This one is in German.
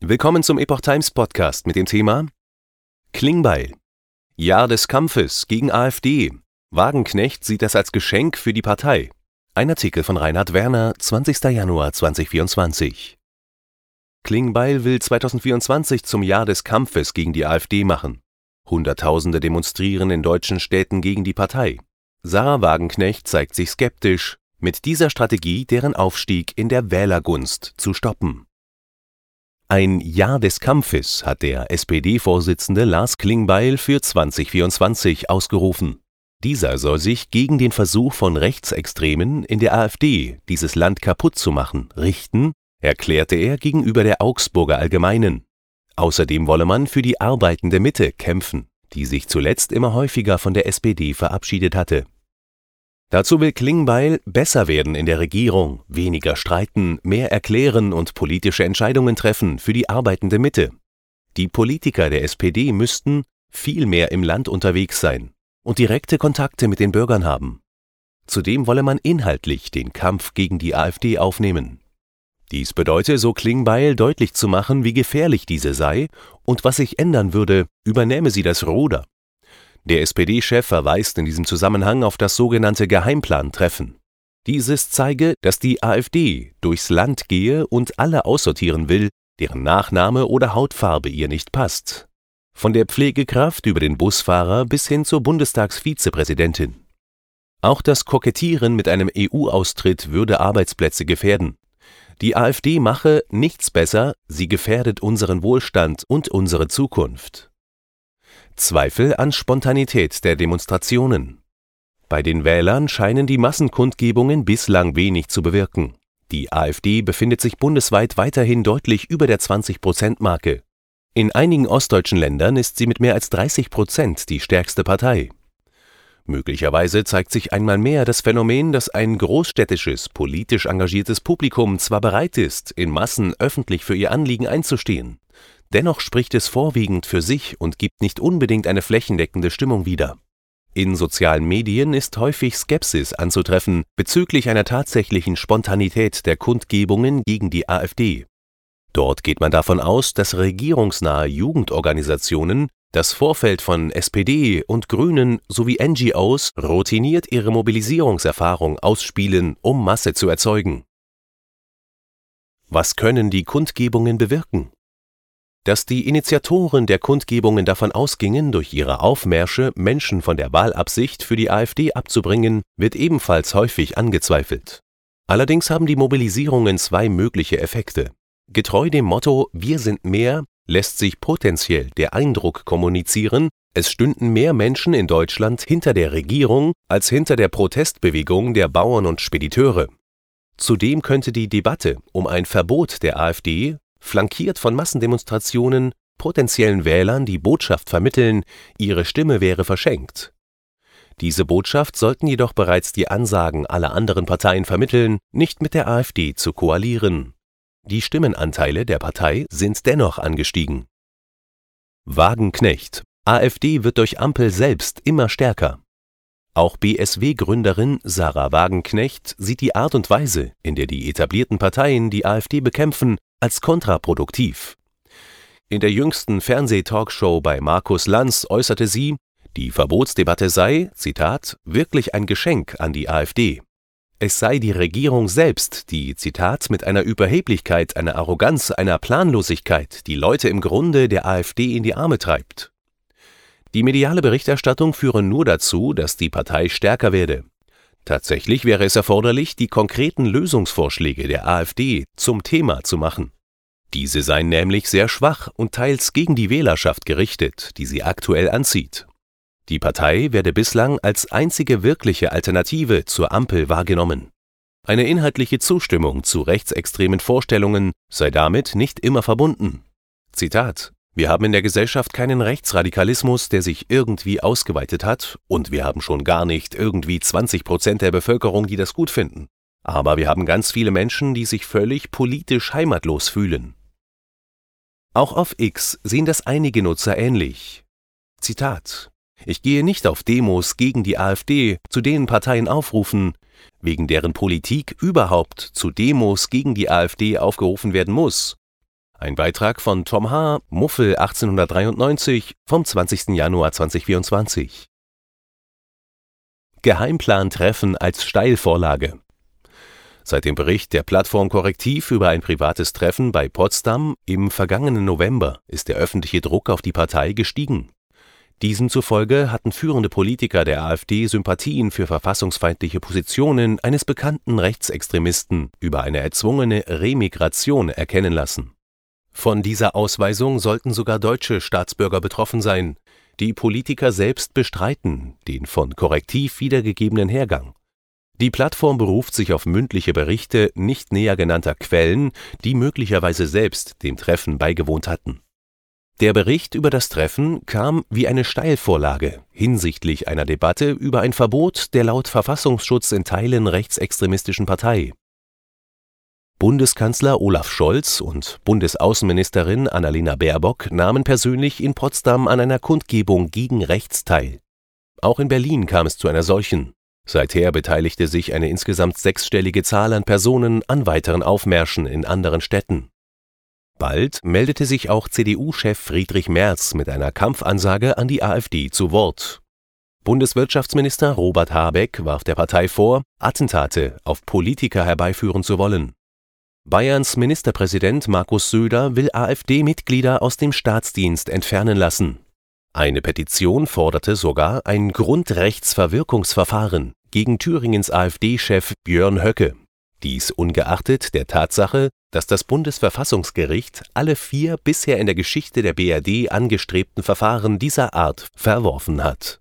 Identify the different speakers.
Speaker 1: Willkommen zum Epoch Times Podcast mit dem Thema Klingbeil. Jahr des Kampfes gegen AfD. Wagenknecht sieht das als Geschenk für die Partei. Ein Artikel von Reinhard Werner, 20. Januar 2024. Klingbeil will 2024 zum Jahr des Kampfes gegen die AfD machen. Hunderttausende demonstrieren in deutschen Städten gegen die Partei. Sarah Wagenknecht zeigt sich skeptisch, mit dieser Strategie deren Aufstieg in der Wählergunst zu stoppen. Ein Jahr des Kampfes hat der SPD-Vorsitzende Lars Klingbeil für 2024 ausgerufen. Dieser soll sich gegen den Versuch von Rechtsextremen in der AfD, dieses Land kaputt zu machen, richten, erklärte er gegenüber der Augsburger Allgemeinen. Außerdem wolle man für die arbeitende Mitte kämpfen, die sich zuletzt immer häufiger von der SPD verabschiedet hatte Dazu will Klingbeil besser werden in der Regierung, weniger streiten, mehr erklären und politische Entscheidungen treffen für die arbeitende Mitte. Die Politiker der SPD müssten viel mehr im Land unterwegs sein und direkte Kontakte mit den Bürgern haben. Zudem wolle man inhaltlich den Kampf gegen die AfD aufnehmen. Dies bedeute, so Klingbeil deutlich zu machen, wie gefährlich diese sei und was sich ändern würde, übernehme sie das Ruder. Der SPD-Chef verweist in diesem Zusammenhang auf das sogenannte Geheimplantreffen. Dieses zeige, dass die AfD durchs Land gehe und alle aussortieren will, deren Nachname oder Hautfarbe ihr nicht passt. Von der Pflegekraft über den Busfahrer bis hin zur Bundestagsvizepräsidentin. Auch das Kokettieren mit einem EU-Austritt würde Arbeitsplätze gefährden. Die AfD mache nichts besser, sie gefährdet unseren Wohlstand und unsere Zukunft. Zweifel an Spontanität der Demonstrationen. Bei den Wählern scheinen die Massenkundgebungen bislang wenig zu bewirken. Die AfD befindet sich bundesweit weiterhin deutlich über der 20-Prozent-Marke. In einigen ostdeutschen Ländern ist sie mit mehr als 30 Prozent die stärkste Partei. Möglicherweise zeigt sich einmal mehr das Phänomen, dass ein großstädtisches, politisch engagiertes Publikum zwar bereit ist, in Massen öffentlich für ihr Anliegen einzustehen, Dennoch spricht es vorwiegend für sich und gibt nicht unbedingt eine flächendeckende Stimmung wider. In sozialen Medien ist häufig Skepsis anzutreffen bezüglich einer tatsächlichen Spontanität der Kundgebungen gegen die AfD. Dort geht man davon aus, dass regierungsnahe Jugendorganisationen das Vorfeld von SPD und Grünen sowie NGOs routiniert ihre Mobilisierungserfahrung ausspielen, um Masse zu erzeugen. Was können die Kundgebungen bewirken? Dass die Initiatoren der Kundgebungen davon ausgingen, durch ihre Aufmärsche Menschen von der Wahlabsicht für die AfD abzubringen, wird ebenfalls häufig angezweifelt. Allerdings haben die Mobilisierungen zwei mögliche Effekte. Getreu dem Motto Wir sind mehr lässt sich potenziell der Eindruck kommunizieren, es stünden mehr Menschen in Deutschland hinter der Regierung als hinter der Protestbewegung der Bauern und Spediteure. Zudem könnte die Debatte um ein Verbot der AfD flankiert von Massendemonstrationen, potenziellen Wählern die Botschaft vermitteln, ihre Stimme wäre verschenkt. Diese Botschaft sollten jedoch bereits die Ansagen aller anderen Parteien vermitteln, nicht mit der AfD zu koalieren. Die Stimmenanteile der Partei sind dennoch angestiegen. Wagenknecht AfD wird durch Ampel selbst immer stärker. Auch BSW-Gründerin Sarah Wagenknecht sieht die Art und Weise, in der die etablierten Parteien die AfD bekämpfen, als kontraproduktiv. In der jüngsten Fernsehtalkshow bei Markus Lanz äußerte sie, die Verbotsdebatte sei, Zitat, wirklich ein Geschenk an die AfD. Es sei die Regierung selbst, die, Zitat, mit einer Überheblichkeit, einer Arroganz, einer Planlosigkeit die Leute im Grunde der AfD in die Arme treibt. Die mediale Berichterstattung führe nur dazu, dass die Partei stärker werde. Tatsächlich wäre es erforderlich, die konkreten Lösungsvorschläge der AfD zum Thema zu machen. Diese seien nämlich sehr schwach und teils gegen die Wählerschaft gerichtet, die sie aktuell anzieht. Die Partei werde bislang als einzige wirkliche Alternative zur Ampel wahrgenommen. Eine inhaltliche Zustimmung zu rechtsextremen Vorstellungen sei damit nicht immer verbunden. Zitat wir haben in der Gesellschaft keinen Rechtsradikalismus, der sich irgendwie ausgeweitet hat, und wir haben schon gar nicht irgendwie 20 Prozent der Bevölkerung, die das gut finden. Aber wir haben ganz viele Menschen, die sich völlig politisch heimatlos fühlen. Auch auf X sehen das einige Nutzer ähnlich. Zitat Ich gehe nicht auf Demos gegen die AfD, zu denen Parteien aufrufen, wegen deren Politik überhaupt zu Demos gegen die AfD aufgerufen werden muss, Ein Beitrag von Tom H., Muffel 1893 vom 20. Januar 2024. Geheimplan-Treffen als Steilvorlage. Seit dem Bericht der Plattform Korrektiv über ein privates Treffen bei Potsdam im vergangenen November ist der öffentliche Druck auf die Partei gestiegen. Diesem zufolge hatten führende Politiker der AfD Sympathien für verfassungsfeindliche Positionen eines bekannten Rechtsextremisten über eine erzwungene Remigration erkennen lassen. Von dieser Ausweisung sollten sogar deutsche Staatsbürger betroffen sein. Die Politiker selbst bestreiten den von Korrektiv wiedergegebenen Hergang. Die Plattform beruft sich auf mündliche Berichte nicht näher genannter Quellen, die möglicherweise selbst dem Treffen beigewohnt hatten. Der Bericht über das Treffen kam wie eine Steilvorlage hinsichtlich einer Debatte über ein Verbot der laut Verfassungsschutz in Teilen rechtsextremistischen Partei Bundeskanzler Olaf Scholz und Bundesaußenministerin Annalena Baerbock nahmen persönlich in Potsdam an einer Kundgebung gegen rechts teil. Auch in Berlin kam es zu einer solchen. Seither beteiligte sich eine insgesamt sechsstellige Zahl an Personen an weiteren Aufmärschen in anderen Städten. Bald meldete sich auch CDU-Chef Friedrich Merz mit einer Kampfansage an die AfD zu Wort. Bundeswirtschaftsminister Robert Habeck warf der Partei vor, Attentate auf Politiker herbeiführen zu wollen. Bayerns Ministerpräsident Markus Söder will AfD-Mitglieder aus dem Staatsdienst entfernen lassen. Eine Petition forderte sogar ein Grundrechtsverwirkungsverfahren gegen Thüringens AfD-Chef Björn Höcke. Dies ungeachtet der Tatsache, dass das Bundesverfassungsgericht alle vier bisher in der Geschichte der BRD angestrebten Verfahren dieser Art verworfen hat